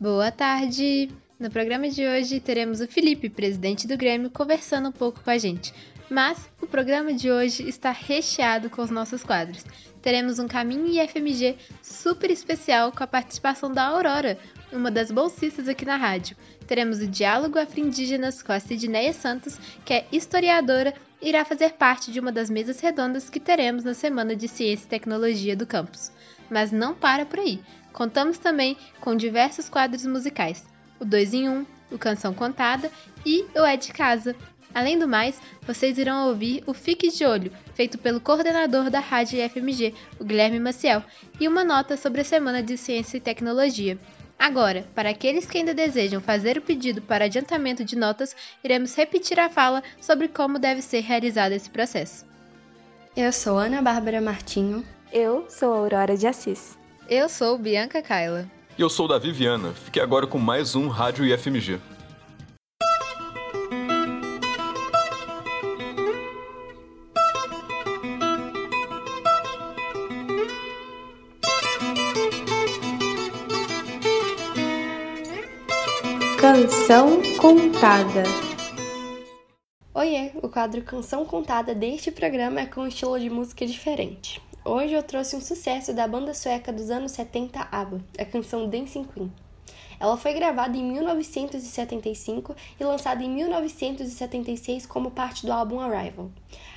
Boa tarde! No programa de hoje teremos o Felipe, presidente do Grêmio, conversando um pouco com a gente. Mas o programa de hoje está recheado com os nossos quadros. Teremos um Caminho IFMG super especial com a participação da Aurora, uma das bolsistas aqui na rádio. Teremos o Diálogo Afro-Indígenas com a Sidneia Santos, que é historiadora e irá fazer parte de uma das mesas redondas que teremos na Semana de Ciência e Tecnologia do campus. Mas não para por aí. Contamos também com diversos quadros musicais, o 2 em 1, um, o Canção Contada e o É de Casa. Além do mais, vocês irão ouvir o Fique de Olho, feito pelo coordenador da Rádio IFMG, o Guilherme Maciel, e uma nota sobre a Semana de Ciência e Tecnologia. Agora, para aqueles que ainda desejam fazer o pedido para adiantamento de notas, iremos repetir a fala sobre como deve ser realizado esse processo. Eu sou Ana Bárbara Martinho. Eu sou Aurora de Assis. Eu sou Bianca Kaila. E eu sou da Viviana. Fique agora com mais um Rádio IFMG. Canção Contada. Oiê, o quadro Canção Contada deste programa é com um estilo de música diferente. Hoje eu trouxe um sucesso da banda sueca dos anos 70 ABBA, a canção Dancing Queen. Ela foi gravada em 1975 e lançada em 1976 como parte do álbum Arrival.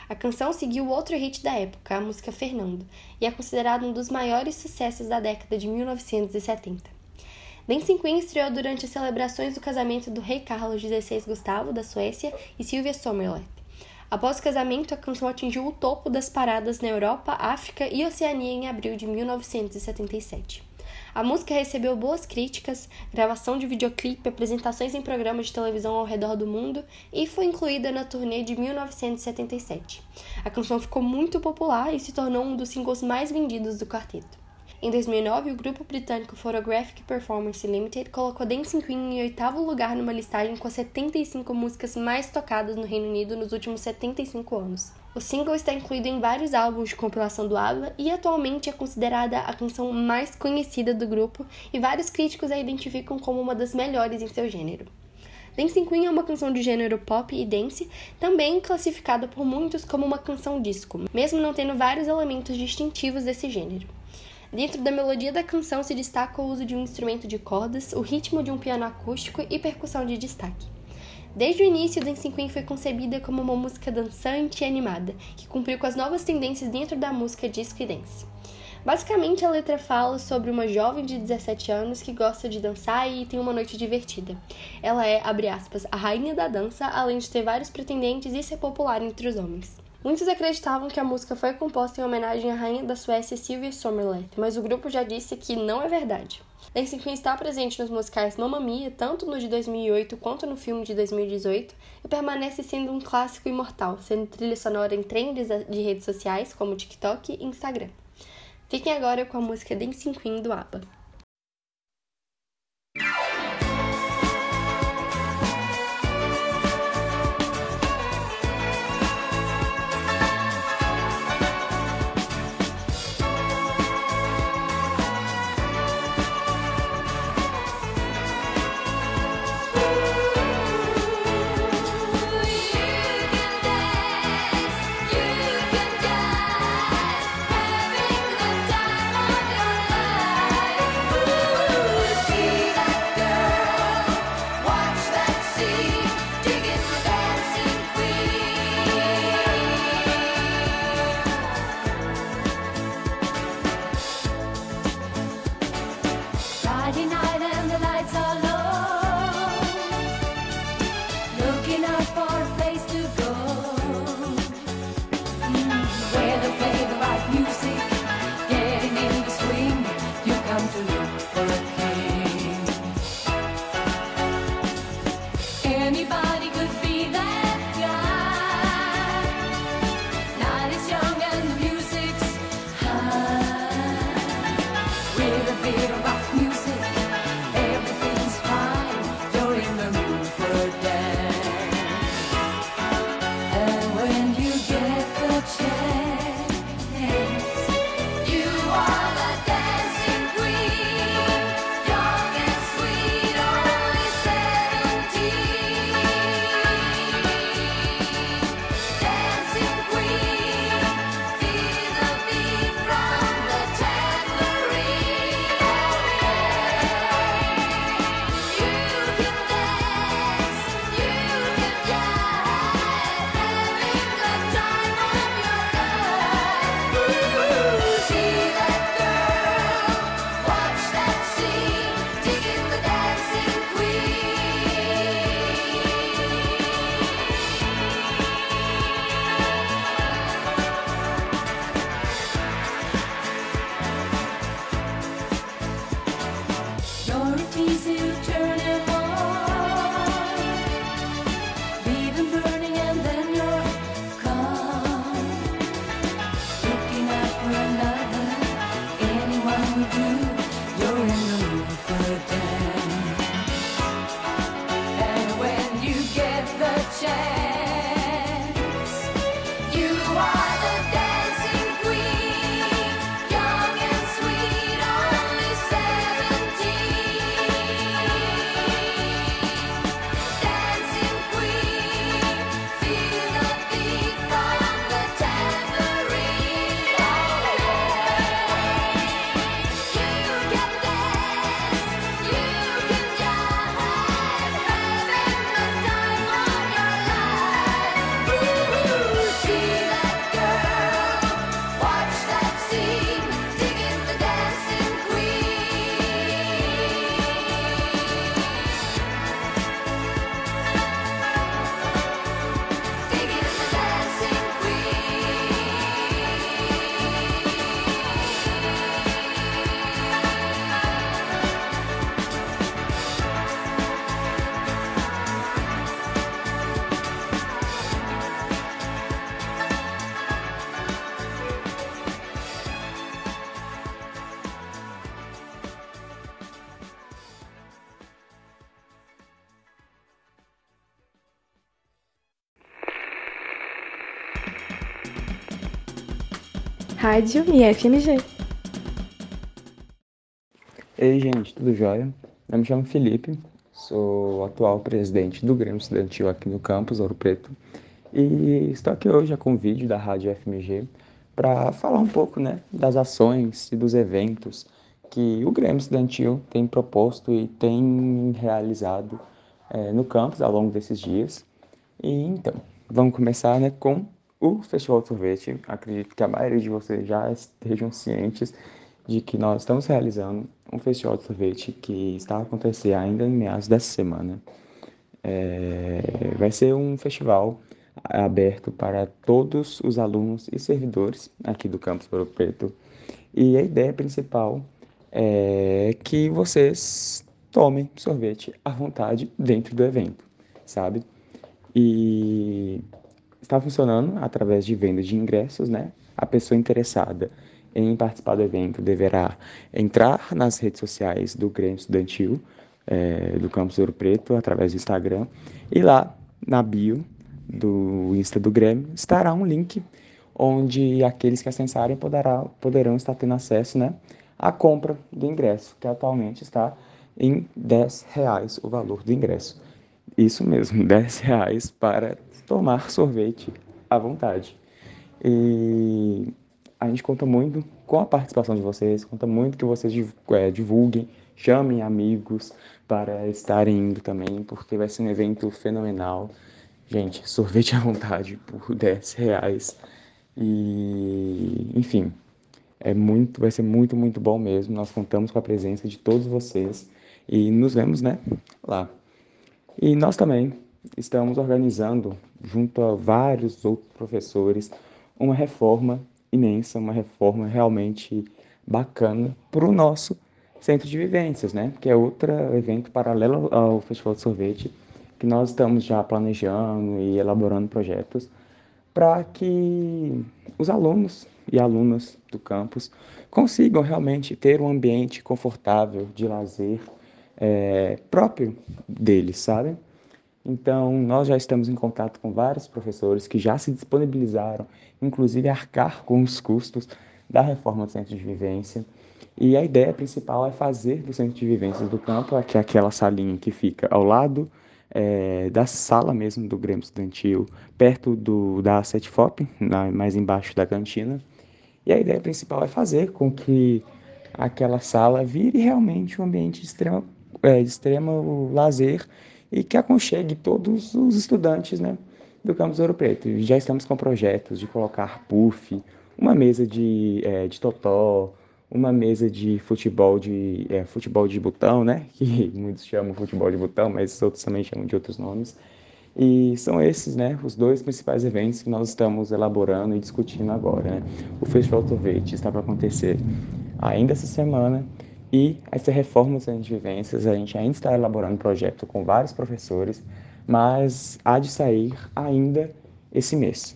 A canção seguiu outro hit da época, a música Fernando, e é considerada um dos maiores sucessos da década de 1970. Dancing Queen estreou durante as celebrações do casamento do rei Carlos XVI Gustavo, da Suécia, e Sylvia Sommerleth. Após o casamento, a canção atingiu o topo das paradas na Europa, África e Oceania em abril de 1977. A música recebeu boas críticas, gravação de videoclipe, apresentações em programas de televisão ao redor do mundo e foi incluída na turnê de 1977. A canção ficou muito popular e se tornou um dos singles mais vendidos do quarteto. Em 2009, o grupo britânico Photographic Performance Limited colocou Dancing Queen em oitavo lugar numa listagem com 75 músicas mais tocadas no Reino Unido nos últimos 75 anos. O single está incluído em vários álbuns de compilação do ABBA e atualmente é considerada a canção mais conhecida do grupo e vários críticos a identificam como uma das melhores em seu gênero. Dancing Queen é uma canção de gênero pop e dance, também classificada por muitos como uma canção disco, mesmo não tendo vários elementos distintivos desse gênero. Dentro da melodia da canção se destaca o uso de um instrumento de cordas, o ritmo de um piano acústico e percussão de destaque. Desde o início, Dancing Queen foi concebida como uma música dançante e animada, que cumpriu com as novas tendências dentro da música disco e dance. Basicamente, a letra fala sobre uma jovem de 17 anos que gosta de dançar e tem uma noite divertida. Ela é, abre aspas, a rainha da dança, além de ter vários pretendentes e ser popular entre os homens. Muitos acreditavam que a música foi composta em homenagem à rainha da Suécia Sylvia Sommerleth, mas o grupo já disse que não é verdade. Dancing Queen está presente nos musicais Mamma Mia, tanto no de 2008 quanto no filme de 2018, e permanece sendo um clássico imortal, sendo trilha sonora em trends de redes sociais como TikTok e Instagram. Fiquem agora com a música Dancing Queen do ABBA. Rádio e FMG. Ei, gente, tudo jóia? Eu me chamo Felipe, sou o atual presidente do Grêmio Estudantil aqui no campus Ouro Preto e estou aqui hoje com um vídeo da Rádio FMG para falar um pouco né, das ações e dos eventos que o Grêmio Estudantil tem proposto e tem realizado é, no campus ao longo desses dias. E então, vamos começar né, com o Festival de Sorvete, acredito que a maioria de vocês já estejam cientes de que nós estamos realizando um festival de sorvete que está a acontecer ainda em meados dessa semana. É, vai ser um festival aberto para todos os alunos e servidores aqui do campus Ouro Preto. E a ideia principal é que vocês tomem sorvete à vontade dentro do evento, sabe? E está funcionando através de venda de ingressos, né? A pessoa interessada em participar do evento deverá entrar nas redes sociais do Grêmio Estudantil é, do Campus Ouro Preto através do Instagram e lá na bio do Insta do Grêmio estará um link onde aqueles que acessarem poderá, poderão estar tendo acesso, né, à compra do ingresso, que atualmente está em 10 reais o valor do ingresso. Isso mesmo, 10 reais para tomar sorvete à vontade. E a gente conta muito com a participação de vocês, conta muito que vocês é, divulguem, chamem amigos para estarem indo também, porque vai ser um evento fenomenal. Gente, sorvete à vontade por 10 reais. E, enfim, é muito, vai ser muito, muito bom mesmo. Nós contamos com a presença de todos vocês e nos vemos, né, lá. E nós também estamos organizando, junto a vários outros professores, uma reforma imensa, uma reforma realmente bacana para o nosso centro de vivências, né? Que é outro evento paralelo ao Festival de Sorvete, que nós estamos já planejando e elaborando projetos para que os alunos e alunas do campus consigam realmente ter um ambiente confortável de lazer é, próprio deles, sabe? Então, nós já estamos em contato com vários professores que já se disponibilizaram, inclusive, a arcar com os custos da reforma do centro de vivência. E a ideia principal é fazer do centro de vivências do campo, que é aquela salinha que fica ao lado é, da sala mesmo do Grêmio Estudantil, perto do, da Setfop, mais embaixo da cantina. E a ideia principal é fazer com que aquela sala vire realmente um ambiente de extremo, é, extremo lazer e que aconchegue todos os estudantes né, do campus Ouro Preto. Já estamos com projetos de colocar puff, uma mesa de, é, de totó, uma mesa de futebol de é, futebol de botão, né? Que muitos chamam futebol de botão, mas outros também chamam de outros nomes. E são esses, né, os dois principais eventos que nós estamos elaborando e discutindo agora. Né? O Festival Sorvete está para acontecer ainda essa semana e essa reforma dos de vivências, a gente ainda está elaborando um projeto com vários professores, mas há de sair ainda esse mês.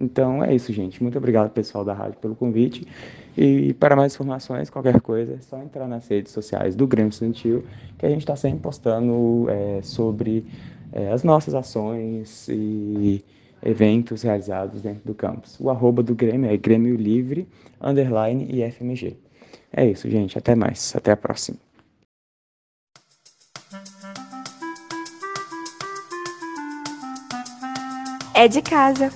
Então é isso, gente. Muito obrigado, pessoal da rádio, pelo convite. E para mais informações, qualquer coisa, é só entrar nas redes sociais do Grêmio Estudantil, que a gente está sempre postando é, sobre é, as nossas ações e eventos realizados dentro do campus. O arroba do Grêmio é Grêmio Livre, underline e FMG. É isso, gente. Até mais. Até a próxima. É de casa.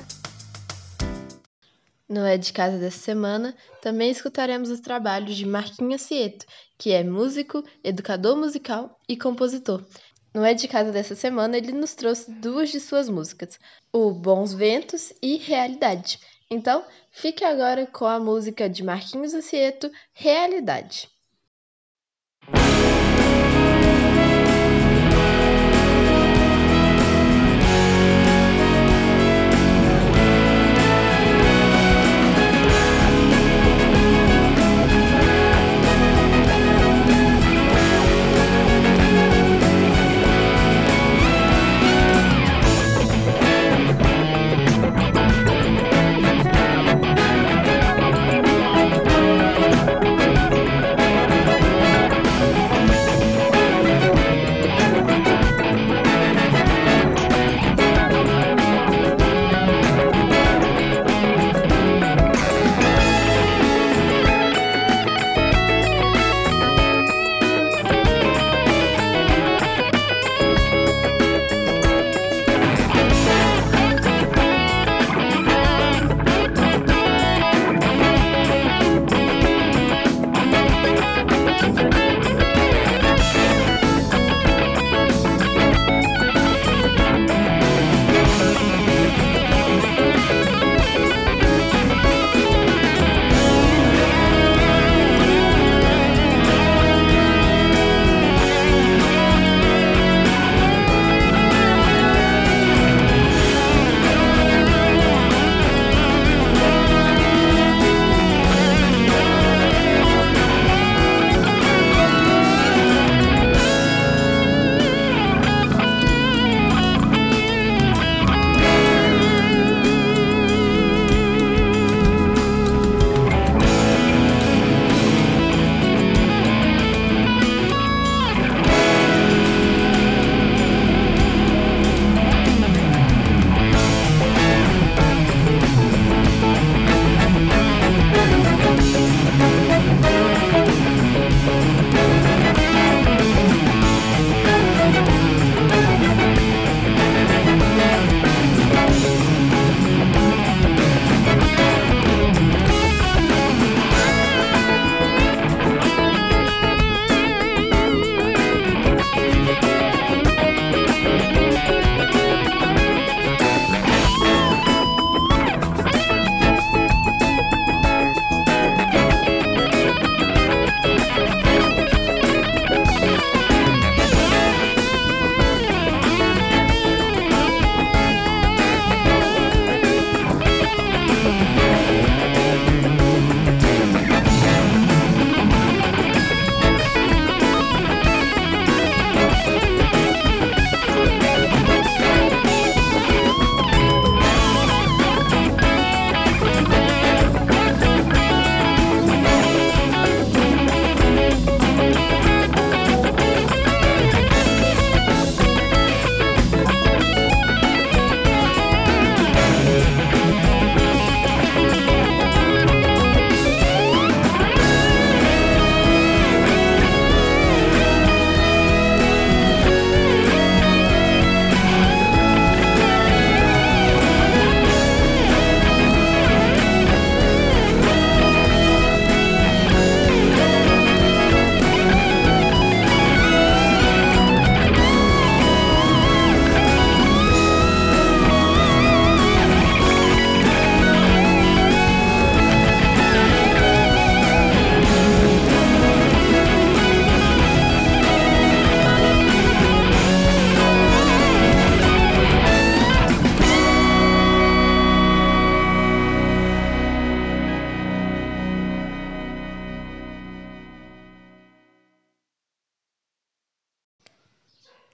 No É de Casa dessa semana, também escutaremos os trabalhos de Marquinhos Cieto, que é músico, educador musical e compositor. No É de Casa dessa semana, ele nos trouxe duas de suas músicas, o Bons Ventos e Realidade. Então, fique agora com a música de Marquinhos Cieto, Realidade.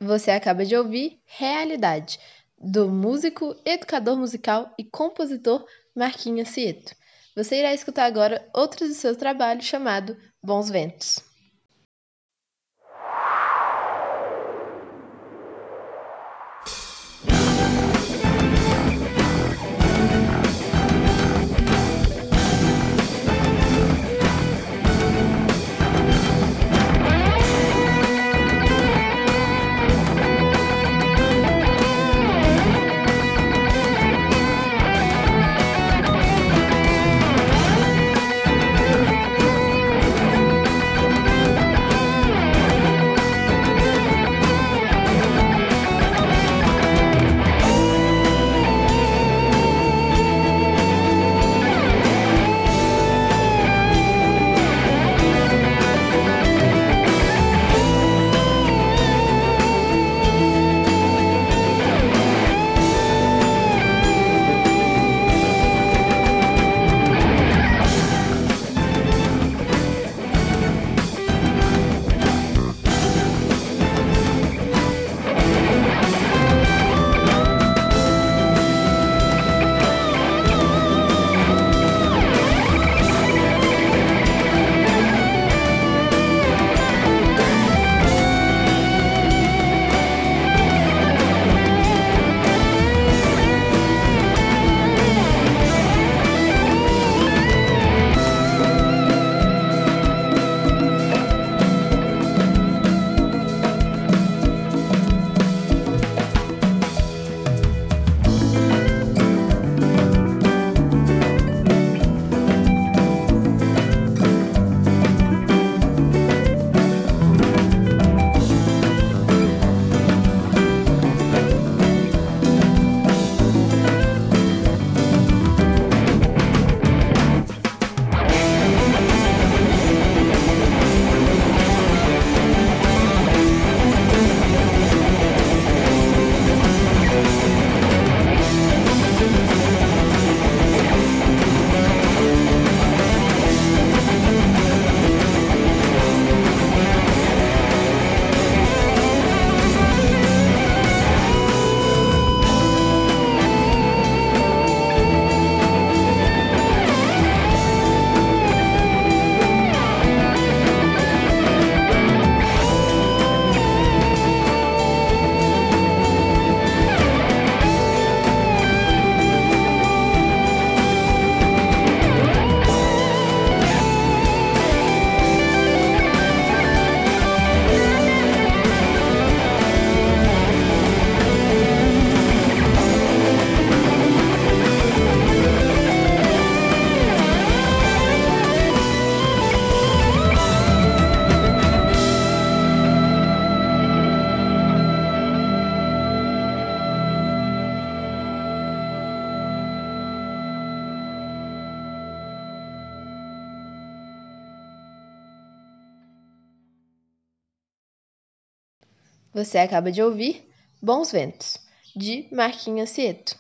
Você acaba de ouvir Realidade, do músico, educador musical e compositor Marquinhos Cieto. Você irá escutar agora outro de seus trabalhos chamado Bons Ventos. Você acaba de ouvir Bons Ventos, de Marquinhos Cieto.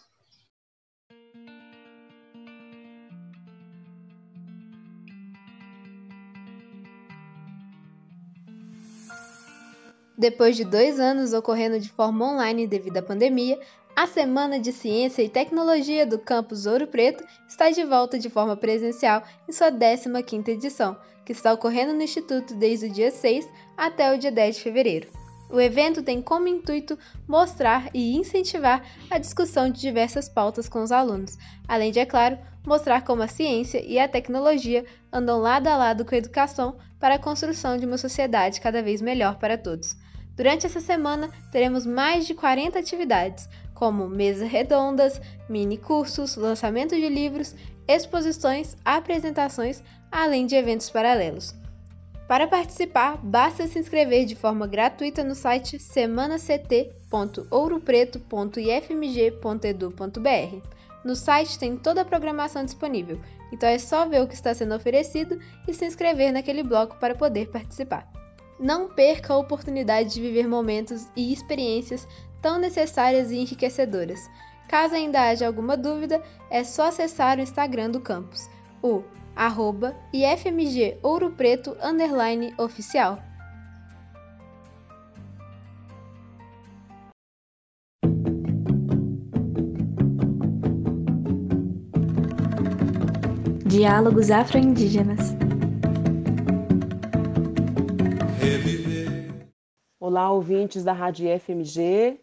Depois de dois anos ocorrendo de forma online devido à pandemia, a Semana de Ciência e Tecnologia do Campus Ouro Preto está de volta de forma presencial em sua 15ª edição, que está ocorrendo no Instituto desde o dia 6 até o dia 10 de fevereiro. O evento tem como intuito mostrar e incentivar a discussão de diversas pautas com os alunos, além de, é claro, mostrar como a ciência e a tecnologia andam lado a lado com a educação para a construção de uma sociedade cada vez melhor para todos. Durante essa semana, teremos mais de 40 atividades, como mesas redondas, mini cursos, lançamento de livros, exposições, apresentações, além de eventos paralelos. Para participar, basta se inscrever de forma gratuita no site semanact.ouropreto.ifmg.edu.br. No site tem toda a programação disponível, então é só ver o que está sendo oferecido e se inscrever naquele bloco para poder participar. Não perca a oportunidade de viver momentos e experiências tão necessárias e enriquecedoras. Caso ainda haja alguma dúvida, é só acessar o Instagram do campus, o arroba e FMG Ouro Preto underline oficial. Diálogos Afro-Indígenas. Olá, ouvintes da Rádio FMG.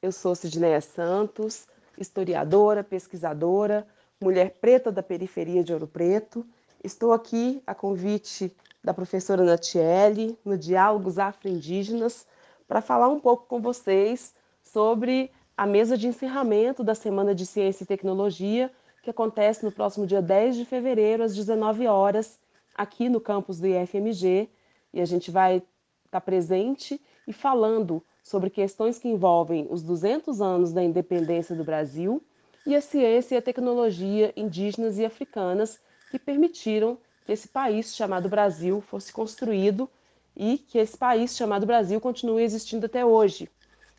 Eu sou Sidneia Santos, historiadora, pesquisadora, mulher preta da periferia de Ouro Preto. Estou aqui a convite da professora Natiele, no Diálogos Afro-Indígenas, para falar um pouco com vocês sobre a mesa de encerramento da Semana de Ciência e Tecnologia, que acontece no próximo dia 10 de fevereiro, às 19 horas, aqui no campus do IFMG. E a gente vai estar presente e falando sobre questões que envolvem os 200 anos da independência do Brasil e a ciência e a tecnologia indígenas e africanas que permitiram que esse país chamado Brasil fosse construído e que esse país chamado Brasil continue existindo até hoje.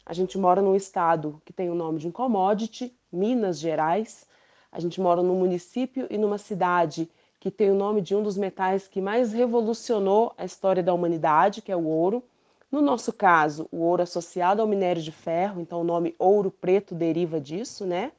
A gente mora num estado que tem o nome de um commodity, Minas Gerais. A gente mora num município e numa cidade que tem o nome de um dos metais que mais revolucionou a história da humanidade, que é o ouro. No nosso caso, o ouro associado ao minério de ferro, então o nome ouro preto deriva disso, né?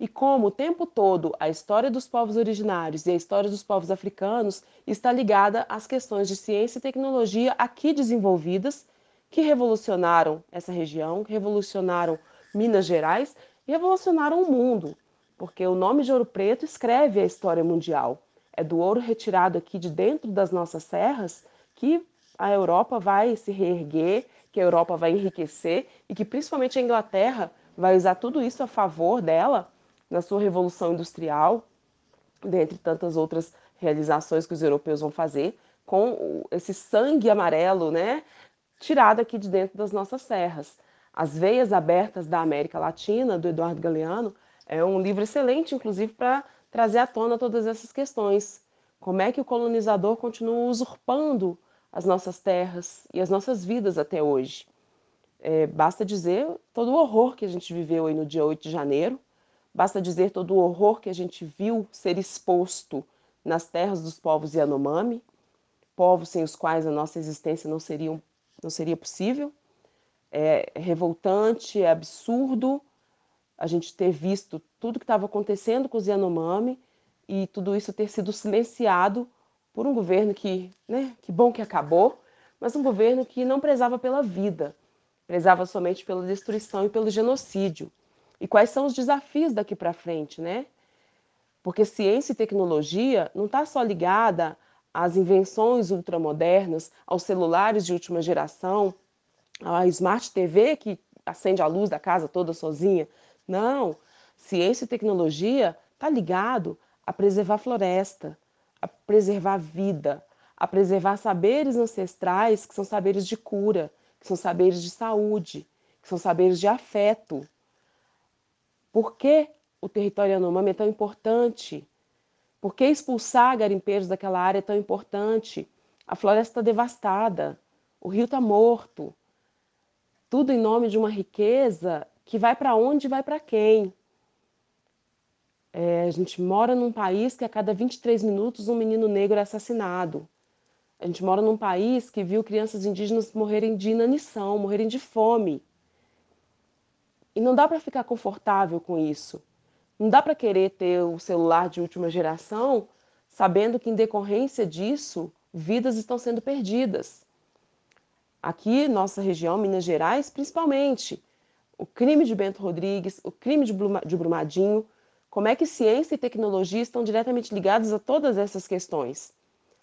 E como o tempo todo a história dos povos originários e a história dos povos africanos está ligada às questões de ciência e tecnologia aqui desenvolvidas, que revolucionaram essa região, revolucionaram Minas Gerais e revolucionaram o mundo, porque o nome de Ouro Preto escreve a história mundial. É do ouro retirado aqui de dentro das nossas serras que a Europa vai se reerguer, que a Europa vai enriquecer e que principalmente a Inglaterra vai usar tudo isso a favor dela na sua revolução industrial, dentre tantas outras realizações que os europeus vão fazer, com esse sangue amarelo, né, tirado aqui de dentro das nossas serras. As Veias Abertas da América Latina, do Eduardo Galeano, é um livro excelente, inclusive, para trazer à tona todas essas questões. Como é que o colonizador continua usurpando as nossas terras e as nossas vidas até hoje. É, basta dizer todo o horror que a gente viveu aí no dia 8 de janeiro, basta dizer todo o horror que a gente viu ser exposto nas terras dos povos Yanomami, povos sem os quais a nossa existência não seria, não seria possível. É revoltante, é absurdo a gente ter visto tudo que estava acontecendo com os Yanomami e tudo isso ter sido silenciado por um governo que, né, que bom que acabou, mas um governo que não prezava pela vida, prezava somente pela destruição e pelo genocídio. E quais são os desafios daqui para frente, né? Porque ciência e tecnologia não está só ligada às invenções ultramodernas, aos celulares de última geração, à Smart TV que acende a luz da casa toda sozinha. Não, ciência e tecnologia está ligado a preservar floresta, a preservar vida, a preservar saberes ancestrais que são saberes de cura, que são saberes de saúde, que são saberes de afeto. Por que o território Yanomami é tão importante? Por que expulsar garimpeiros daquela área é tão importante? A floresta está devastada, o rio está morto. Tudo em nome de uma riqueza que vai para onde e vai para quem? É, a gente mora num país que a cada 23 minutos um menino negro é assassinado. A gente mora num país que viu crianças indígenas morrerem de inanição, morrerem de fome. E não dá para ficar confortável com isso. Não dá para querer ter o celular de última geração sabendo que, em decorrência disso, vidas estão sendo perdidas. Aqui, nossa região, Minas Gerais, principalmente, o crime de Bento Rodrigues, o crime de Brumadinho, como é que ciência e tecnologia estão diretamente ligadas a todas essas questões?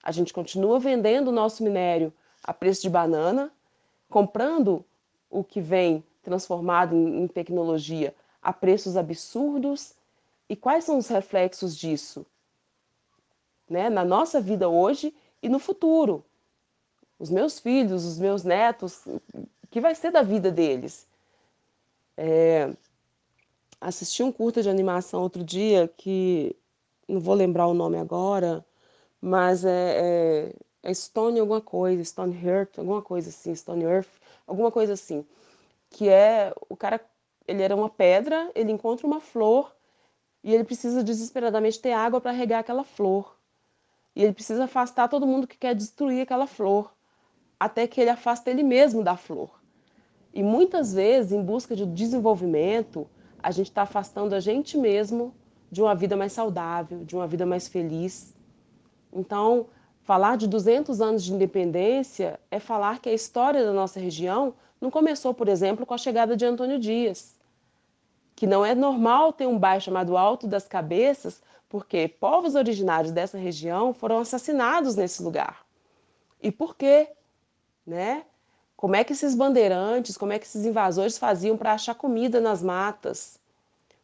A gente continua vendendo o nosso minério a preço de banana, comprando o que vem transformado em, tecnologia a preços absurdos. E quais são os reflexos disso? Né? Na nossa vida hoje e no futuro. Os meus filhos, os meus netos, o que vai ser da vida deles? É, assisti um curta de animação outro dia que não vou lembrar o nome agora, mas é, é, é Stone alguma coisa, Stone Earth, alguma coisa assim, Stone Earth, alguma coisa assim, que é o cara, ele era uma pedra, ele encontra uma flor e ele precisa desesperadamente ter água para regar aquela flor. E ele precisa afastar todo mundo que quer destruir aquela flor, até que ele afasta ele mesmo da flor. E muitas vezes, em busca de desenvolvimento, a gente está afastando a gente mesmo de uma vida mais saudável, de uma vida mais feliz. Então, falar de 200 anos de independência é falar que a história da nossa região não começou, por exemplo, com a chegada de Antônio Dias. Que não é normal ter um bairro chamado Alto das Cabeças, porque povos originários dessa região foram assassinados nesse lugar. E por quê? Né? Como é que esses bandeirantes, como é que esses invasores faziam para achar comida nas matas?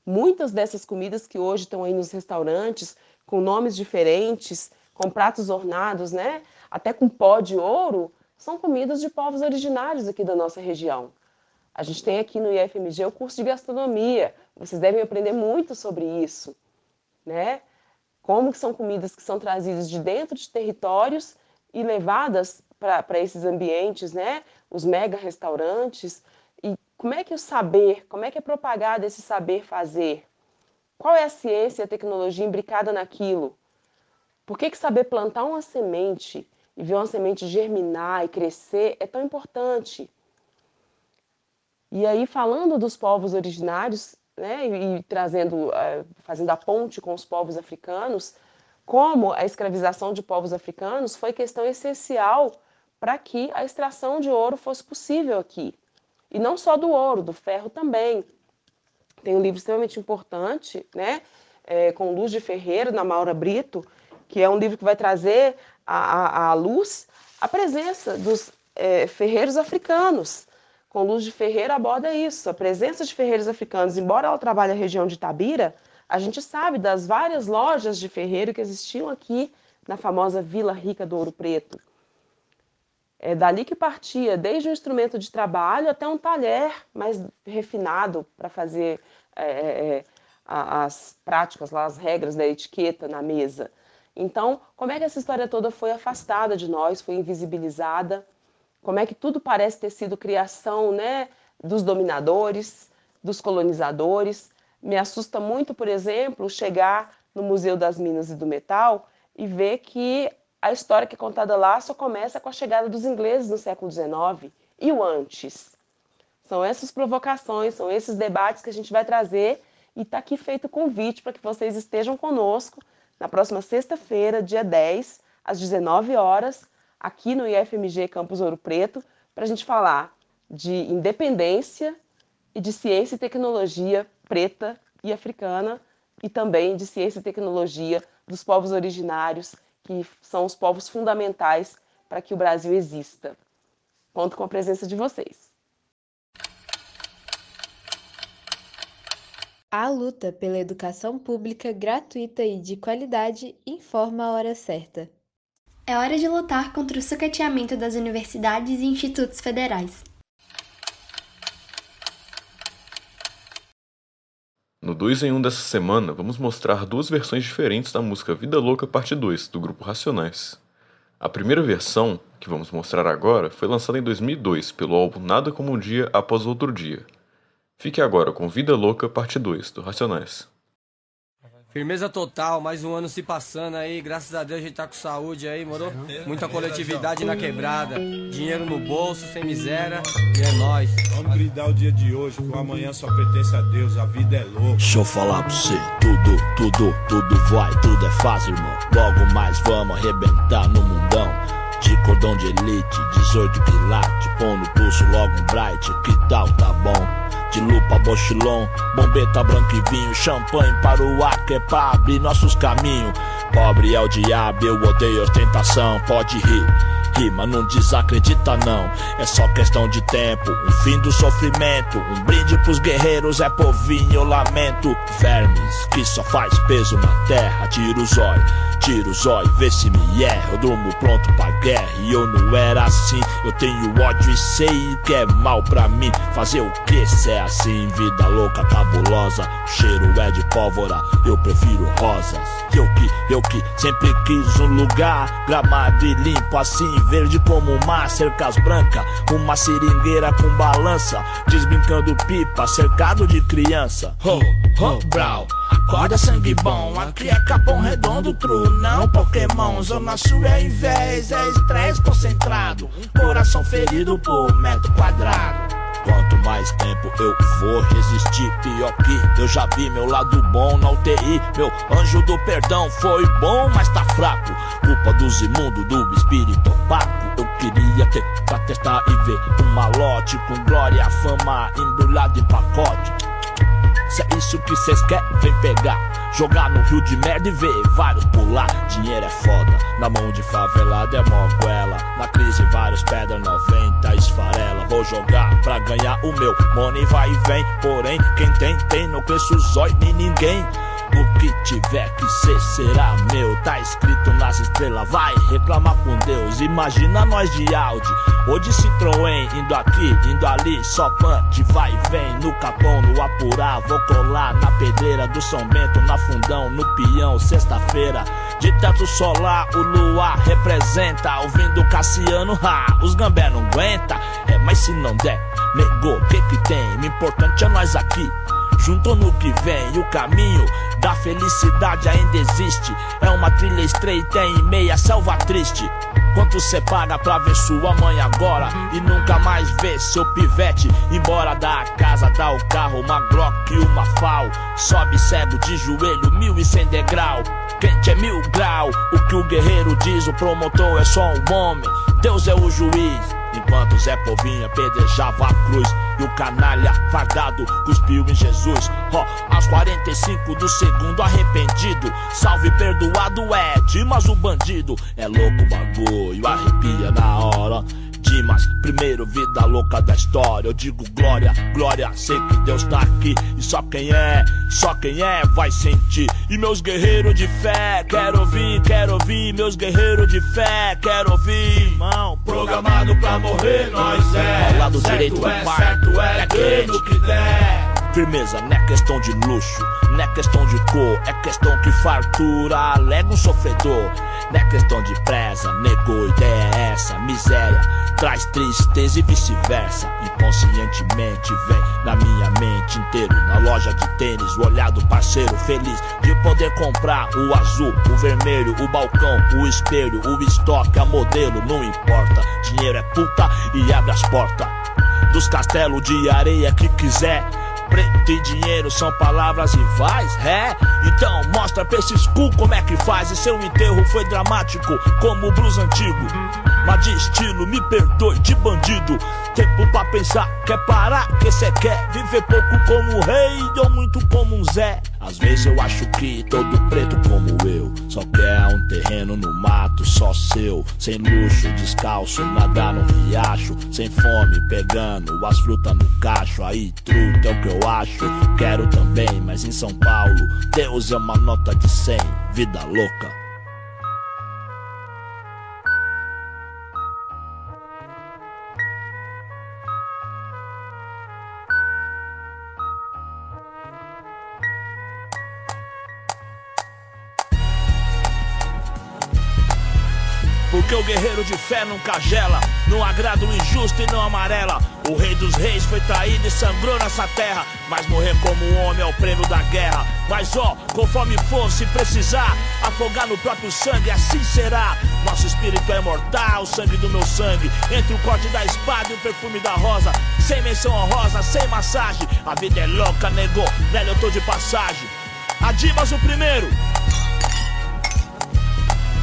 Muitas dessas comidas que hoje estão aí nos restaurantes, com nomes diferentes, com pratos ornados, né? Até com pó de ouro, são comidas de povos originários aqui da nossa região. A gente tem aqui no IFMG o curso de gastronomia. Vocês devem aprender muito sobre isso, né? Como que são comidas que são trazidas de dentro de territórios e levadas para esses ambientes, né? Os mega restaurantes. E como é que o saber, como é que é propagado esse saber fazer? Qual é a ciência e a tecnologia imbricada naquilo? Por que, que saber plantar uma semente e ver uma semente germinar e crescer é tão importante? E aí, falando dos povos originários, né, e, trazendo, uh, fazendo a ponte com os povos africanos, como a escravização de povos africanos foi questão essencial para que a extração de ouro fosse possível aqui. E não só do ouro, do ferro também. Tem um livro extremamente importante, né, é, com Luz de Ferreira, da Maura Brito, que é um livro que vai trazer à, luz a presença dos é, ferreiros africanos. Com Luz de Ferreira aborda isso, a presença de ferreiros africanos. Embora ela trabalhe a região de Tabira, a gente sabe das várias lojas de ferreiro que existiam aqui na famosa Vila Rica do Ouro Preto. É dali que partia, desde um instrumento de trabalho até um talher mais refinado para fazer é, é, é as práticas, lá, as regras da etiqueta na mesa. Então, como é que essa história toda foi afastada de nós, foi invisibilizada? Como é que tudo parece ter sido criação né, dos dominadores, dos colonizadores? Me assusta muito, por exemplo, chegar no Museu das Minas e do Metal e ver que a história que é contada lá só começa com a chegada dos ingleses no século XIX e o antes. São essas provocações, são esses debates que a gente vai trazer e está aqui feito o convite para que vocês estejam conosco na próxima sexta-feira, dia 10, às 19 horas, aqui no IFMG Campus Ouro Preto, para a gente falar de independência e de ciência e tecnologia preta e africana, e também de ciência e tecnologia dos povos originários, que são os povos fundamentais para que o Brasil exista. Conto com a presença de vocês. A luta pela educação pública gratuita e de qualidade informa a hora certa. É hora de lutar contra o sucateamento das universidades e institutos federais. No 2 em 1 dessa semana, vamos mostrar duas versões diferentes da música Vida Louca Parte 2, do grupo Racionais. A primeira versão, que vamos mostrar agora, foi lançada em 2002 pelo álbum Nada Como um Dia Após Outro Dia, Fique agora com Vida Louca, parte 2, do Racionais. Firmeza total, mais um ano se passando aí, graças a Deus a gente tá com saúde aí, moro? Muita coletividade na quebrada, dinheiro no bolso, sem miséria, e é nóis. Vamos brindar o dia de hoje, que o amanhã só pertence a Deus, a vida é louca. Deixa eu falar pra você, tudo, tudo, tudo vai, tudo é fácil, irmão. Logo mais vamos arrebentar no mundão. De cordão de elite, 18 quilates, pão no pulso, logo um bright, que tal, tá bom? De lupa, bochilon, bombeta branco e vinho Champanhe para o ar que é pra abrir nossos caminhos. Pobre é o diabo, eu odeio ostentação Pode rir, rima, não desacredita não. É só questão de tempo, um fim do sofrimento Um brinde pros guerreiros, é povinho, lamento. Vermes, que só faz peso na terra Tira os olhos Tira o zóio, vê se me erra. Eu durmo pronto pra guerra e eu não era assim. Eu tenho ódio e sei que é mal pra mim. Fazer o que se é assim? Vida louca, cabulosa. O cheiro é de pólvora, eu prefiro rosas. Eu que, eu que sempre quis um lugar gramado e limpo assim, verde como o mar, cercas brancas, uma seringueira com balança, desbrincando pipa, cercado de criança. Ho, ho, brow. Acorda sangue bom, aqui é Capão Redondo, true, não Pokémon. Zona Sul é invés, é estresse concentrado. Um coração ferido por metro quadrado. Quanto mais tempo eu vou resistir, pior que eu já vi meu lado bom na UTI. Meu anjo do perdão foi bom, mas tá fraco. Culpa dos imundos, do espírito opaco. Eu queria ter pra testar e ver um malote com glória, fama embrulhado em pacote. Se é isso que cês querem, vem pegar. Jogar no rio de merda e ver vários pular. Dinheiro é foda, na mão de favelada é moguela. Na crise, vários pedra 90 esfarela. Vou jogar pra ganhar o meu. Money vai e vem, porém, quem tem, tem. Não cresço zóio nem ninguém. O que tiver que ser será meu. Tá escrito nas estrelas, vai reclamar com Deus. Imagina nós de Audi ou de Citroën, indo aqui, indo ali, só punch, vai e vem. No capão, no apurar, vou colar na pedreira do São Bento, na fundão, no peão, sexta-feira. De teto solar, o luar representa. Ouvindo Cassiano, ha, os gambé não aguenta. É, mas se não der, negou, o que que tem? O importante é nós aqui junto no que vem. O caminho da felicidade ainda existe. É uma trilha estreita em meia selva triste. Quanto cê paga pra ver sua mãe agora e nunca mais ver seu pivete? Embora da casa, dá o carro, uma Glock e uma FAL. Sobe cego de joelho, mil e cem degrau. Quente é mil grau. O que o guerreiro diz, o promotor é só um homem. Deus é o juiz. Enquanto Zé Povinha pedejava a cruz E o canalha fardado cuspiu em Jesus. Ó, oh, aos 45 do segundo arrependido Salve perdoado é Dimas o bandido. É louco o bagulho, arrepia na hora Dimas, primeiro vida louca da história. Eu digo glória, glória, sei que Deus tá aqui. E só quem é, só quem é vai sentir. E meus guerreiros de fé, quero ouvir, quero ouvir. Meus guerreiros de fé, quero ouvir. Irmão, programado pra morrer, nós é. Ao lado certo direito do é, pai, certo é, é crente. crente. que der. Firmeza não é questão de luxo, não é questão de cor, é questão que fartura alega um sofredor. Não é questão de presa, negou, ideia é essa, miséria traz tristeza e vice-versa. Inconscientemente vem na minha mente inteiro, na loja de tênis, o olhar do parceiro feliz de poder comprar o azul, o vermelho, o balcão, o espelho, o estoque, a modelo, não importa. Dinheiro é puta e abre as portas dos castelos de areia que quiser. Preto e dinheiro são palavras rivais, é? Então mostra pra esses cu como é que faz. E seu enterro foi dramático, como o blues antigo. Mas de estilo, me perdoe, de bandido. Tempo pra pensar, quer parar, que cê quer viver pouco como um rei ou muito como um Zé. Às vezes eu acho que todo preto como eu só quer um terreno no mato, só seu. Sem luxo, descalço, nadar no riacho. Sem fome, pegando as frutas no cacho. Aí, truta é o que eu acho. Quero também, mas em São Paulo, Deus é uma nota de 100. Vida louca. Porque o guerreiro de fé nunca gela, não agrada o injusto e não amarela. O rei dos reis foi traído e sangrou nessa terra, mas morrer como um homem é o prêmio da guerra. Mas ó, conforme for, se precisar, afogar no próprio sangue, assim será. Nosso espírito é imortal, o sangue do meu sangue, entre o corte da espada e o perfume da rosa. Sem menção honrosa, sem massagem, a vida é louca, negou, velho, eu tô de passagem. Adimas o primeiro.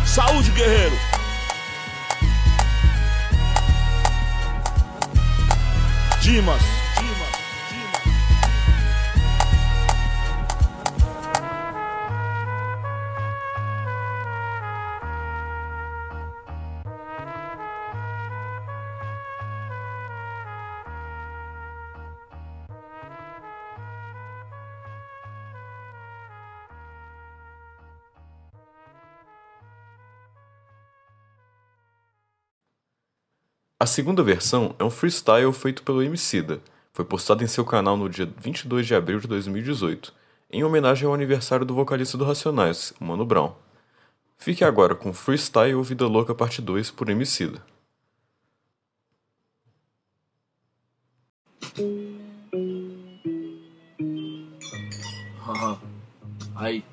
Saúde, guerreiro. Dimas. Segunda versão é um freestyle feito pelo Emicida. Foi postado em seu canal no dia 22 de abril de 2018, em homenagem ao aniversário do vocalista do Racionais, Mano Brown. Fique agora com Freestyle Vida Louca Parte 2 por Emicida. Aí.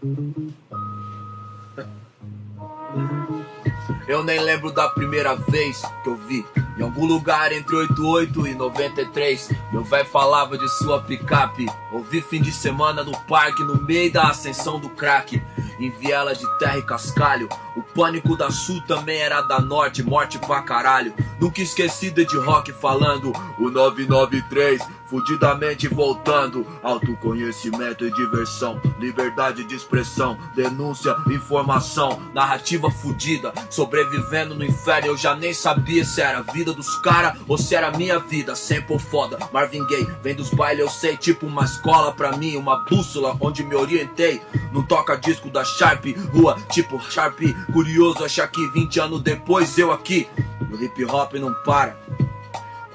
Eu nem lembro da primeira vez que eu vi Em algum lugar entre 88 e 93, meu velho falava de sua picape. Ouvi fim de semana no parque, no meio da ascensão do crack. Em viela de terra e cascalho, o pânico da sul também era da norte, morte pra caralho. Nunca esquecida de rock falando o 993 fudidamente voltando. Autoconhecimento e diversão, liberdade de expressão, denúncia, informação, narrativa fudida. Sobrevivendo no inferno, eu já nem sabia se era a vida dos cara ou se era minha vida. Sample foda, Marvin Gaye, vem dos bailes, eu sei, tipo uma escola pra mim, uma bússola onde me orientei. No toca-disco da Sharp, rua tipo Sharp, curioso achar que 20 anos depois eu aqui. O hip hop não para.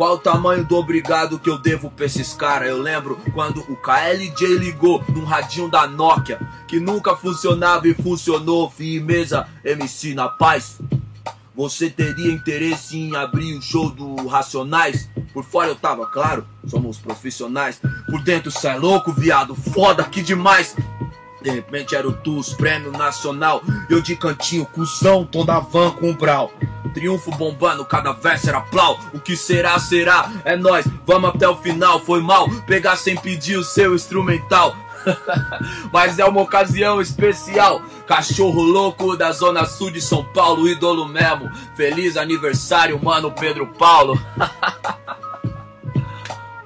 Qual o tamanho do obrigado que eu devo pra esses caras? Eu lembro quando o KLJ ligou num radinho da Nokia que nunca funcionava e funcionou. Firmeza, MC na paz. Você teria interesse em abrir o show do Racionais? Por fora eu tava, claro, somos profissionais. Por dentro cê é louco, viado, foda que demais. De repente era o TUS, prêmio nacional. Eu de cantinho, cuzão, tom da van com o Brau. Triunfo bombando, cada verso era plau. O que será, será, é nós, vamos até o final. Foi mal pegar sem pedir o seu instrumental. Mas é uma ocasião especial. Cachorro louco da zona sul de São Paulo, ídolo mesmo. Feliz aniversário, mano Pedro Paulo.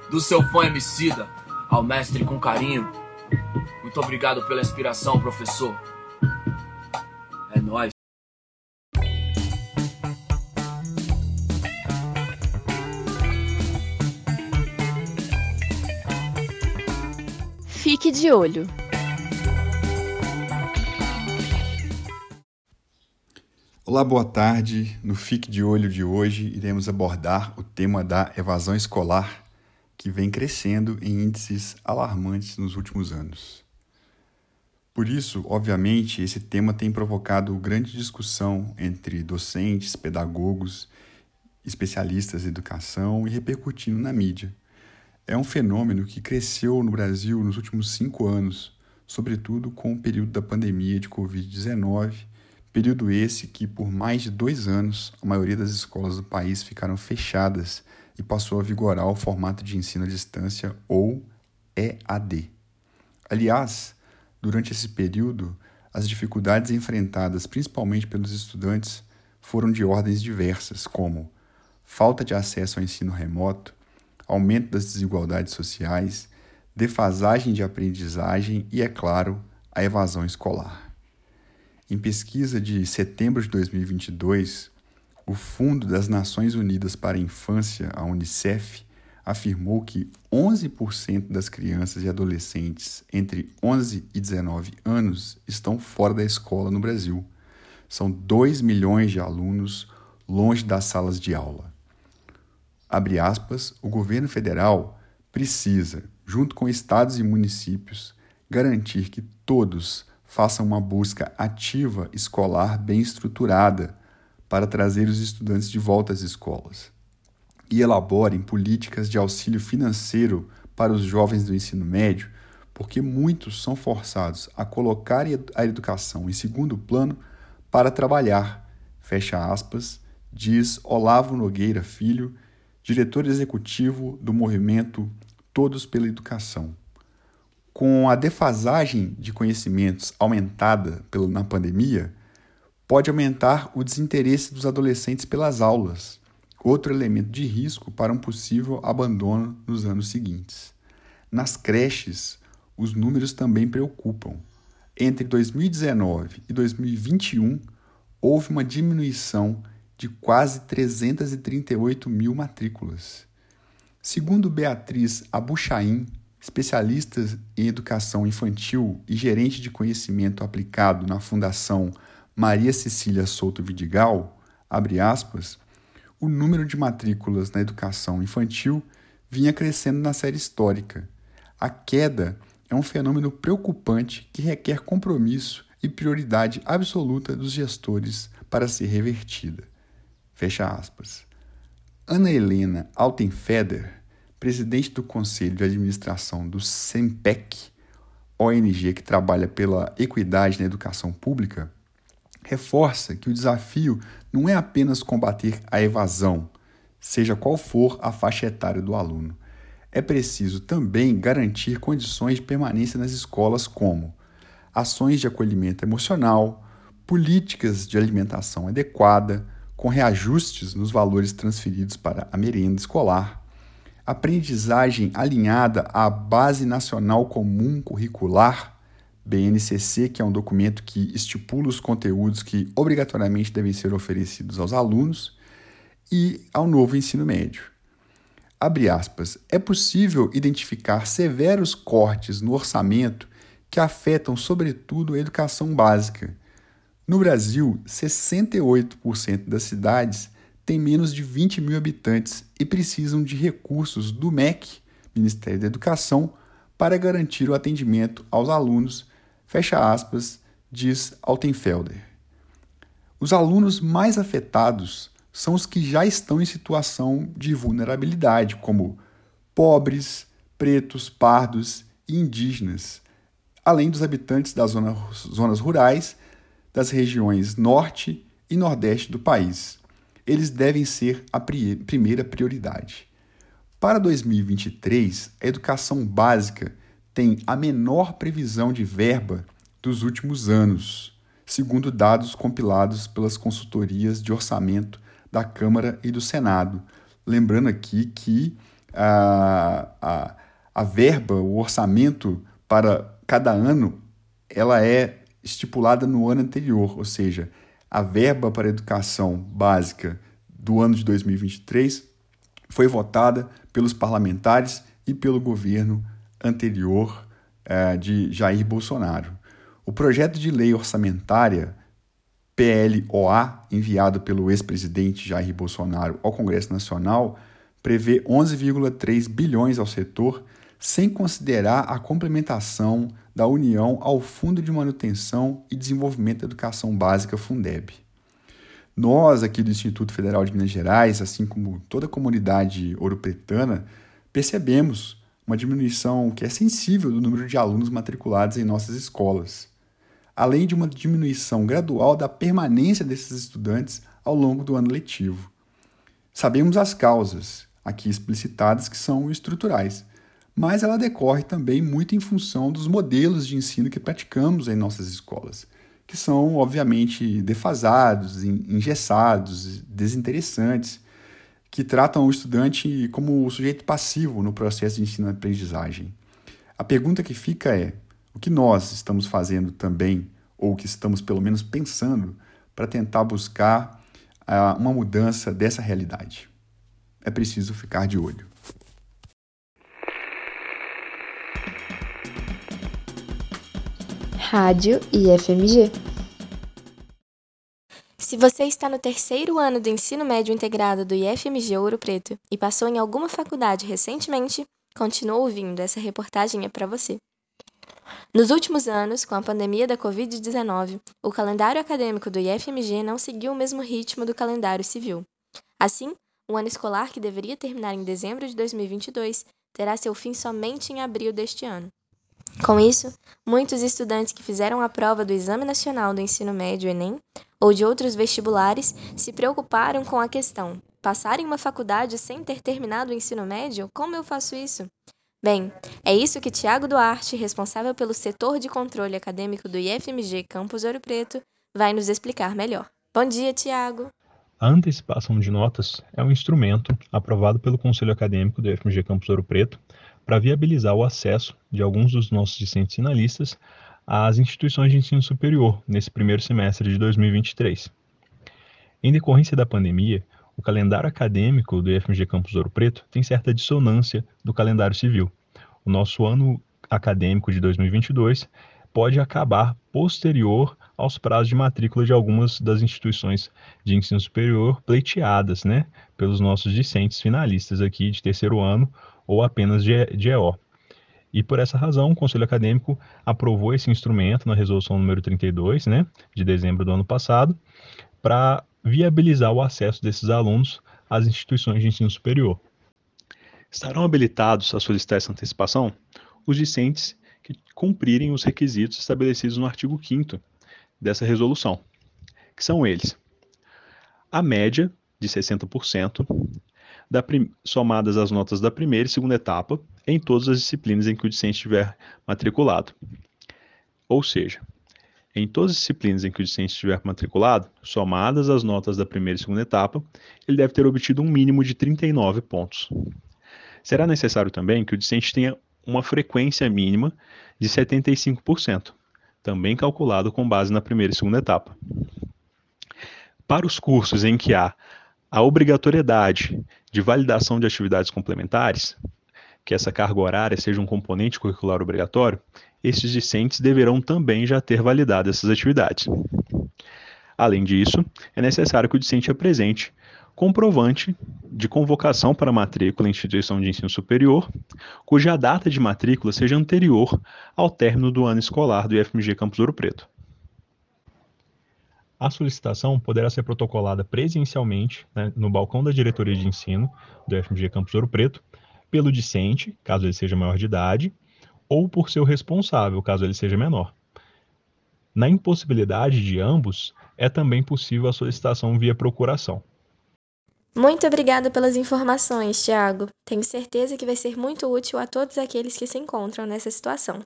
Do seu fã Emicida, ao mestre com carinho. Muito obrigado pela inspiração, professor. É nóis. Fique de olho. Olá, boa tarde. No Fique de Olho de hoje, iremos abordar o tema da evasão escolar, que vem crescendo em índices alarmantes nos últimos anos. Por isso, obviamente, esse tema tem provocado grande discussão entre docentes, pedagogos, especialistas em educação e repercutindo na mídia. É um fenômeno que cresceu no Brasil nos últimos cinco anos, sobretudo com o período da pandemia de Covid-19, período esse que, por mais de dois anos, a maioria das escolas do país ficaram fechadas e passou a vigorar o formato de ensino à distância ou EAD. Aliás, durante esse período, as dificuldades enfrentadas principalmente pelos estudantes foram de ordens diversas, como falta de acesso ao ensino remoto, aumento das desigualdades sociais, defasagem de aprendizagem e, é claro, a evasão escolar. Em pesquisa de setembro de 2022, o Fundo das Nações Unidas para a Infância, a UNICEF, afirmou que 11% das crianças e adolescentes entre 11 e 19 anos estão fora da escola no Brasil. São 2 milhões de alunos longe das salas de aula abre aspas, o governo federal precisa, junto com estados e municípios, garantir que todos façam uma busca ativa escolar bem estruturada para trazer os estudantes de volta às escolas e elaborem políticas de auxílio financeiro para os jovens do ensino médio, porque muitos são forçados a colocar a educação em segundo plano para trabalhar. Fecha aspas, diz Olavo Nogueira Filho, diretor executivo do movimento Todos pela Educação. Com a defasagem de conhecimentos aumentada na pandemia, pode aumentar o desinteresse dos adolescentes pelas aulas, outro elemento de risco para um possível abandono nos anos seguintes. Nas creches, os números também preocupam. Entre 2019 e 2021, houve uma diminuição de quase 338 mil matrículas. Segundo Beatriz Abuchain, especialista em educação infantil e gerente de conhecimento aplicado na Fundação Maria Cecília Souto Vidigal, aspas, o número de matrículas na educação infantil vinha crescendo na série histórica. A queda é um fenômeno preocupante que requer compromisso e prioridade absoluta dos gestores para ser revertida. Fecha aspas. Ana Helena Altenfeder, presidente do Conselho de Administração do SEMPEC, ONG que trabalha pela equidade na educação pública, reforça que o desafio não é apenas combater a evasão, seja qual for a faixa etária do aluno. É preciso também garantir condições de permanência nas escolas, como ações de acolhimento emocional, políticas de alimentação adequada, com reajustes nos valores transferidos para a merenda escolar, aprendizagem alinhada à Base Nacional Comum Curricular, BNCC, que é um documento que estipula os conteúdos que obrigatoriamente devem ser oferecidos aos alunos, e ao novo ensino médio. Abre aspas, é possível identificar severos cortes no orçamento que afetam, sobretudo, a educação básica no Brasil, 68% das cidades têm menos de 20 mil habitantes e precisam de recursos do MEC, Ministério da Educação, para garantir o atendimento aos alunos, fecha aspas, diz Altenfelder. Os alunos mais afetados são os que já estão em situação de vulnerabilidade, como pobres, pretos, pardos e indígenas, além dos habitantes das zonas rurais das regiões norte e nordeste do país. Eles devem ser a primeira prioridade. Para 2023, a educação básica tem a menor previsão de verba dos últimos anos, segundo dados compilados pelas consultorias de orçamento da Câmara e do Senado. Lembrando aqui que a, a, a verba, o orçamento para cada ano, ela é estipulada no ano anterior, ou seja, a verba para a educação básica do ano de 2023 foi votada pelos parlamentares e pelo governo anterior eh, de Jair Bolsonaro. O projeto de lei orçamentária PLOA, enviado pelo ex-presidente Jair Bolsonaro ao Congresso Nacional, prevê 11,3 bilhões ao setor, sem considerar a complementação da União ao Fundo de Manutenção e Desenvolvimento da Educação Básica Fundeb. Nós, aqui do Instituto Federal de Minas Gerais, assim como toda a comunidade ouropretana, percebemos uma diminuição que é sensível do número de alunos matriculados em nossas escolas, além de uma diminuição gradual da permanência desses estudantes ao longo do ano letivo. Sabemos as causas, aqui explicitadas, que são estruturais mas ela decorre também muito em função dos modelos de ensino que praticamos em nossas escolas, que são, obviamente, defasados, engessados, desinteressantes, que tratam o estudante como sujeito passivo no processo de ensino-aprendizagem. A pergunta que fica é: o que nós estamos fazendo também, ou que estamos pelo menos pensando, para tentar buscar uh, uma mudança dessa realidade? É preciso ficar de olho. Rádio e FMG. Se você está no terceiro ano do ensino médio integrado do IFMG Ouro Preto e passou em alguma faculdade recentemente, continue ouvindo, essa reportagem é para você. Nos últimos anos, com a pandemia da Covid-19, o calendário acadêmico do IFMG não seguiu o mesmo ritmo do calendário civil. Assim, o ano escolar que deveria terminar em dezembro de 2022 terá seu fim somente em abril deste ano. Com isso, muitos estudantes que fizeram a prova do Exame Nacional do Ensino Médio Enem ou de outros vestibulares se preocuparam com a questão: passar em uma faculdade sem ter terminado o ensino médio? Como eu faço isso? Bem, é isso que Tiago Duarte, responsável pelo setor de controle acadêmico do IFMG Campus Ouro Preto, vai nos explicar melhor. Bom dia, Tiago! A antecipação de notas é um instrumento aprovado pelo Conselho Acadêmico do IFMG Campus Ouro Preto para viabilizar o acesso de alguns dos nossos discentes finalistas às instituições de ensino superior nesse primeiro semestre de 2023. Em decorrência da pandemia, o calendário acadêmico do IFMG Campus Ouro Preto tem certa dissonância do calendário civil. O nosso ano acadêmico de 2022 pode acabar posterior aos prazos de matrícula de algumas das instituições de ensino superior pleiteadas, né, pelos nossos discentes finalistas aqui de terceiro ano ou apenas de, EO. E por essa razão, o Conselho Acadêmico aprovou esse instrumento na resolução número 32, né, de dezembro do ano passado, para viabilizar o acesso desses alunos às instituições de ensino superior. Estarão habilitados a solicitar essa antecipação os discentes que cumprirem os requisitos estabelecidos no artigo 5 dessa resolução, que são eles: a média de 60%, somadas as notas da primeira e segunda etapa em todas as disciplinas em que o discente estiver matriculado. Ou seja, em todas as disciplinas em que o discente estiver matriculado, somadas as notas da primeira e segunda etapa, ele deve ter obtido um mínimo de 39 pontos. Será necessário também que o discente tenha uma frequência mínima de 75%, também calculado com base na primeira e segunda etapa. Para os cursos em que há a obrigatoriedade de validação de atividades complementares, que essa carga horária seja um componente curricular obrigatório, estes discentes deverão também já ter validado essas atividades. Além disso, é necessário que o discente apresente comprovante de convocação para matrícula em instituição de ensino superior, cuja data de matrícula seja anterior ao término do ano escolar do IFMG Campus Ouro Preto. A solicitação poderá ser protocolada presencialmente né, no balcão da diretoria de ensino do IFMG Campus Ouro Preto, pelo discente, caso ele seja maior de idade, ou por seu responsável, caso ele seja menor. Na impossibilidade de ambos, é também possível a solicitação via procuração. Muito obrigada pelas informações, Tiago. Tenho certeza que vai ser muito útil a todos aqueles que se encontram nessa situação.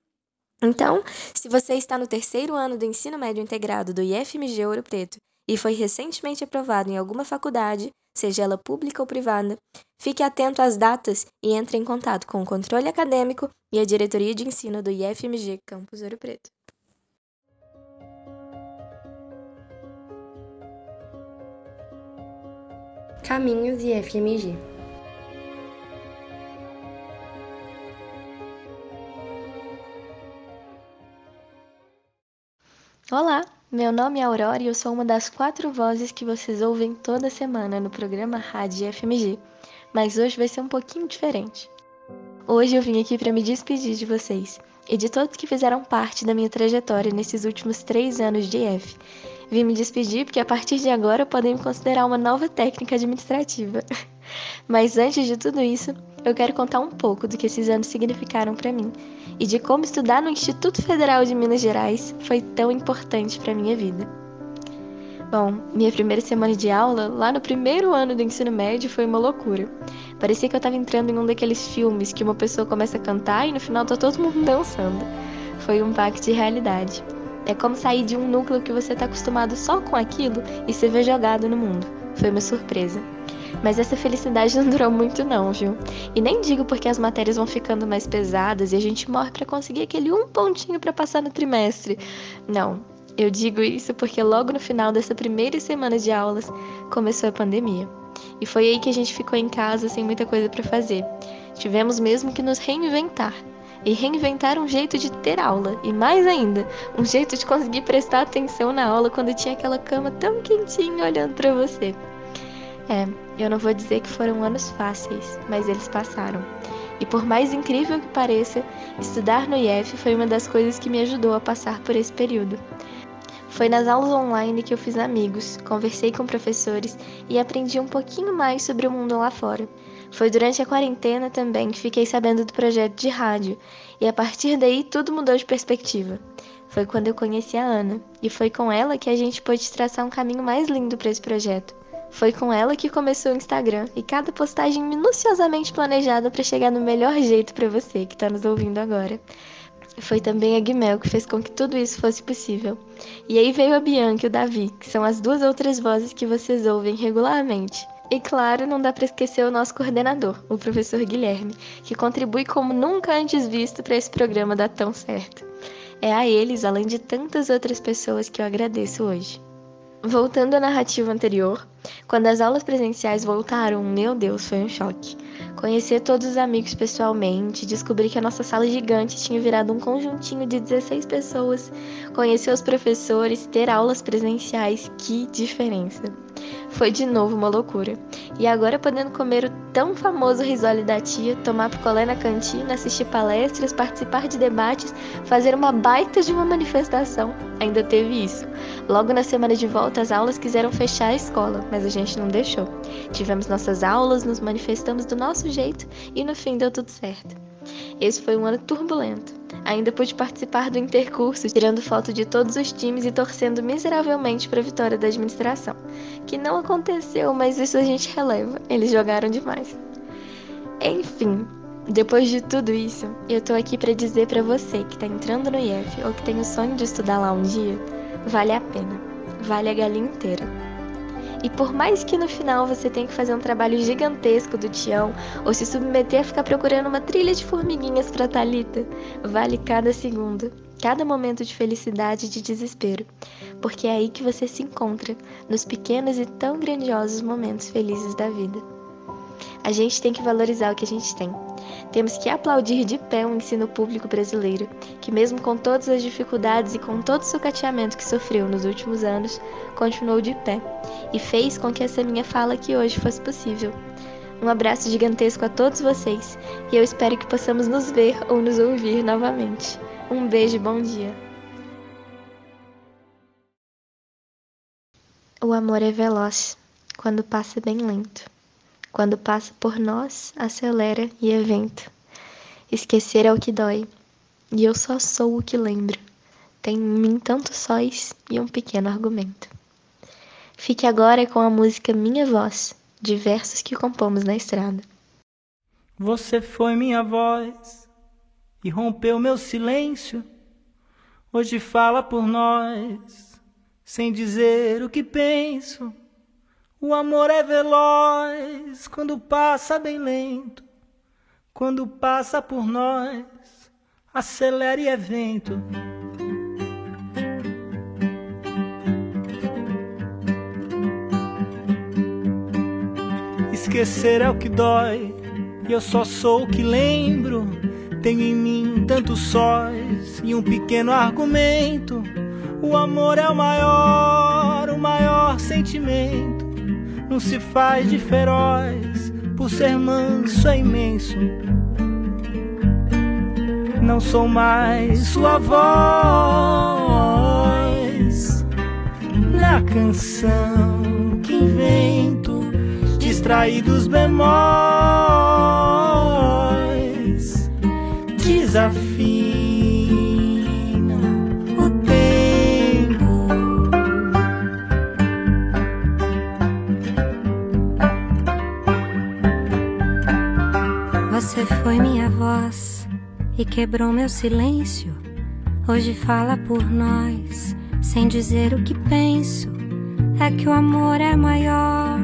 Então, se você está no terceiro ano do ensino médio integrado do IFMG Ouro Preto e foi recentemente aprovado em alguma faculdade, seja ela pública ou privada, fique atento às datas e entre em contato com o controle acadêmico e a diretoria de ensino do IFMG Campus Ouro Preto. Caminhos IFMG Olá, meu nome é Aurora e eu sou uma das quatro vozes que vocês ouvem toda semana no programa Rádio FMG, mas hoje vai ser um pouquinho diferente. Hoje eu vim aqui para me despedir de vocês e de todos que fizeram parte da minha trajetória nesses últimos três anos de IF. Vim me despedir porque a partir de agora podem me considerar uma nova técnica administrativa. Mas antes de tudo isso, eu quero contar um pouco do que esses anos significaram para mim e de como estudar no Instituto Federal de Minas Gerais foi tão importante para minha vida. Bom, minha primeira semana de aula, lá no primeiro ano do ensino médio, foi uma loucura. Parecia que eu estava entrando em um daqueles filmes que uma pessoa começa a cantar e no final tá todo mundo dançando. Foi um pacto de realidade. É como sair de um núcleo que você está acostumado só com aquilo e se ver jogado no mundo. Foi uma surpresa. Mas essa felicidade não durou muito não, viu? E nem digo porque as matérias vão ficando mais pesadas e a gente morre para conseguir aquele um pontinho para passar no trimestre. Não, eu digo isso porque logo no final dessa primeira semana de aulas começou a pandemia. E foi aí que a gente ficou em casa sem muita coisa para fazer. Tivemos mesmo que nos reinventar. E reinventar um jeito de ter aula, e mais ainda, um jeito de conseguir prestar atenção na aula quando tinha aquela cama tão quentinha olhando para você. É, eu não vou dizer que foram anos fáceis, mas eles passaram. E por mais incrível que pareça, estudar no IF foi uma das coisas que me ajudou a passar por esse período. Foi nas aulas online que eu fiz amigos, conversei com professores e aprendi um pouquinho mais sobre o mundo lá fora. Foi durante a quarentena também que fiquei sabendo do projeto de rádio, e a partir daí tudo mudou de perspectiva. Foi quando eu conheci a Ana, e foi com ela que a gente pôde traçar um caminho mais lindo para esse projeto. Foi com ela que começou o Instagram e cada postagem minuciosamente planejada para chegar no melhor jeito para você que está nos ouvindo agora. Foi também a Guimel que fez com que tudo isso fosse possível. E aí veio a Bianca e o Davi, que são as duas outras vozes que vocês ouvem regularmente. E claro, não dá para esquecer o nosso coordenador, o professor Guilherme, que contribui como nunca antes visto para esse programa dar tão certo. É a eles, além de tantas outras pessoas, que eu agradeço hoje. Voltando à narrativa anterior, quando as aulas presenciais voltaram, meu Deus, foi um choque. Conhecer todos os amigos pessoalmente, descobrir que a nossa sala gigante tinha virado um conjuntinho de 16 pessoas, conhecer os professores, ter aulas presenciais, que diferença! Foi de novo uma loucura. E agora podendo comer o tão famoso risole da tia, tomar picolé na cantina, assistir palestras, participar de debates, fazer uma baita de uma manifestação. Ainda teve isso. Logo na semana de volta, as aulas quiseram fechar a escola, mas a gente não deixou. Tivemos nossas aulas, nos manifestamos do nosso jeito e no fim deu tudo certo. Esse foi um ano turbulento. Ainda pude participar do intercurso, tirando foto de todos os times e torcendo miseravelmente para a vitória da administração. Que não aconteceu, mas isso a gente releva. Eles jogaram demais. Enfim, depois de tudo isso, eu tô aqui para dizer para você que tá entrando no IF ou que tem o sonho de estudar lá um dia, vale a pena. Vale a galinha inteira. E por mais que no final você tenha que fazer um trabalho gigantesco do Tião ou se submeter a ficar procurando uma trilha de formiguinhas para Talita, vale cada segundo, cada momento de felicidade e de desespero, porque é aí que você se encontra, nos pequenos e tão grandiosos momentos felizes da vida. A gente tem que valorizar o que a gente tem. Temos que aplaudir de pé o ensino público brasileiro, que, mesmo com todas as dificuldades e com todo o sucateamento que sofreu nos últimos anos, continuou de pé e fez com que essa minha fala aqui hoje fosse possível. Um abraço gigantesco a todos vocês e eu espero que possamos nos ver ou nos ouvir novamente. Um beijo e bom dia. O amor é veloz, quando passa bem lento. Quando passa por nós, acelera e é vento. Esquecer é o que dói, e eu só sou o que lembro. Tem em mim tantos sóis e um pequeno argumento. Fique agora com a música Minha Voz, de versos que compomos na estrada. Você foi minha voz e rompeu meu silêncio. Hoje fala por nós, sem dizer o que penso. O amor é veloz quando passa bem lento, quando passa por nós, acelera e é vento. Esquecer é o que dói, e eu só sou o que lembro. Tenho em mim tantos sóis e um pequeno argumento. O amor é o maior, o maior sentimento não se faz de feroz, por ser manso é imenso. Não sou mais sua voz na canção que invento, distraídos bemóis, desafio Você foi minha voz e quebrou meu silêncio. Hoje fala por nós, sem dizer o que penso. É que o amor é maior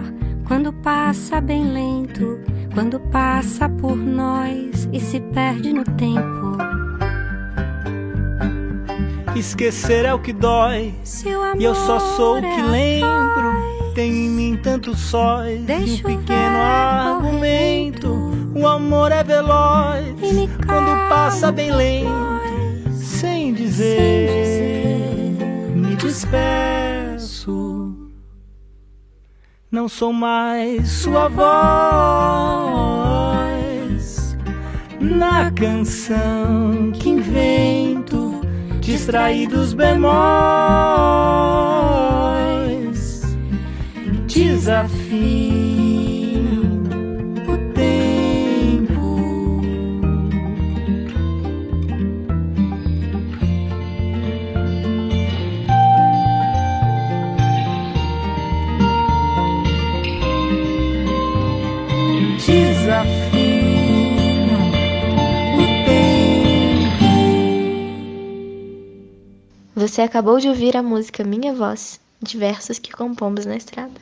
quando passa bem lento, quando passa por nós e se perde no tempo. Esquecer é o que dói, e eu só sou o que é lembro. Tem em mim tantos sóis e um pequeno argumento. O amor é veloz quando passa bem lento, sem dizer, me despeço. Não sou mais sua voz na canção que invento, distraídos bemóis, desafio. Você acabou de ouvir a música Minha Voz, de versos que compomos na estrada.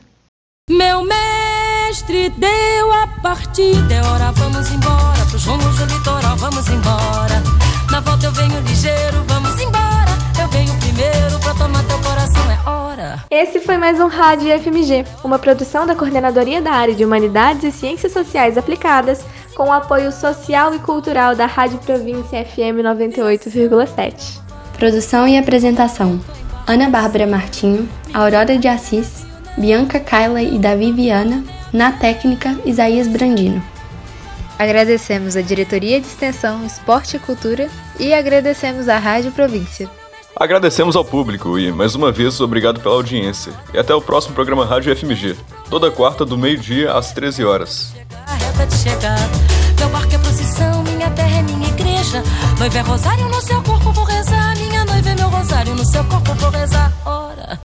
Meu mestre deu a partida, é hora, vamos embora, pros rumos do litoral, vamos embora. Na volta eu venho ligeiro, vamos embora. Eu venho primeiro pra tomar teu coração, é hora. Esse foi mais um Rádio FMG, uma produção da Coordenadoria da Área de Humanidades e Ciências Sociais Aplicadas, com o apoio social e cultural da Rádio Província FM 98,7. Produção e apresentação: Ana Bárbara Martinho, Aurora de Assis, Bianca Kyla e Davi Viana, na técnica Isaías Brandino. Agradecemos a Diretoria de Extensão, Esporte e Cultura e agradecemos à Rádio Província. Agradecemos ao público e, mais uma vez, obrigado pela audiência. E até o próximo programa Rádio FMG, toda quarta do meio-dia às 13 horas. Meu barco é procissão, minha terra é minha igreja. Noiva é rosário no seu corpo, vou rezar. É meu rosário, no seu corpo vou rezar. Ora.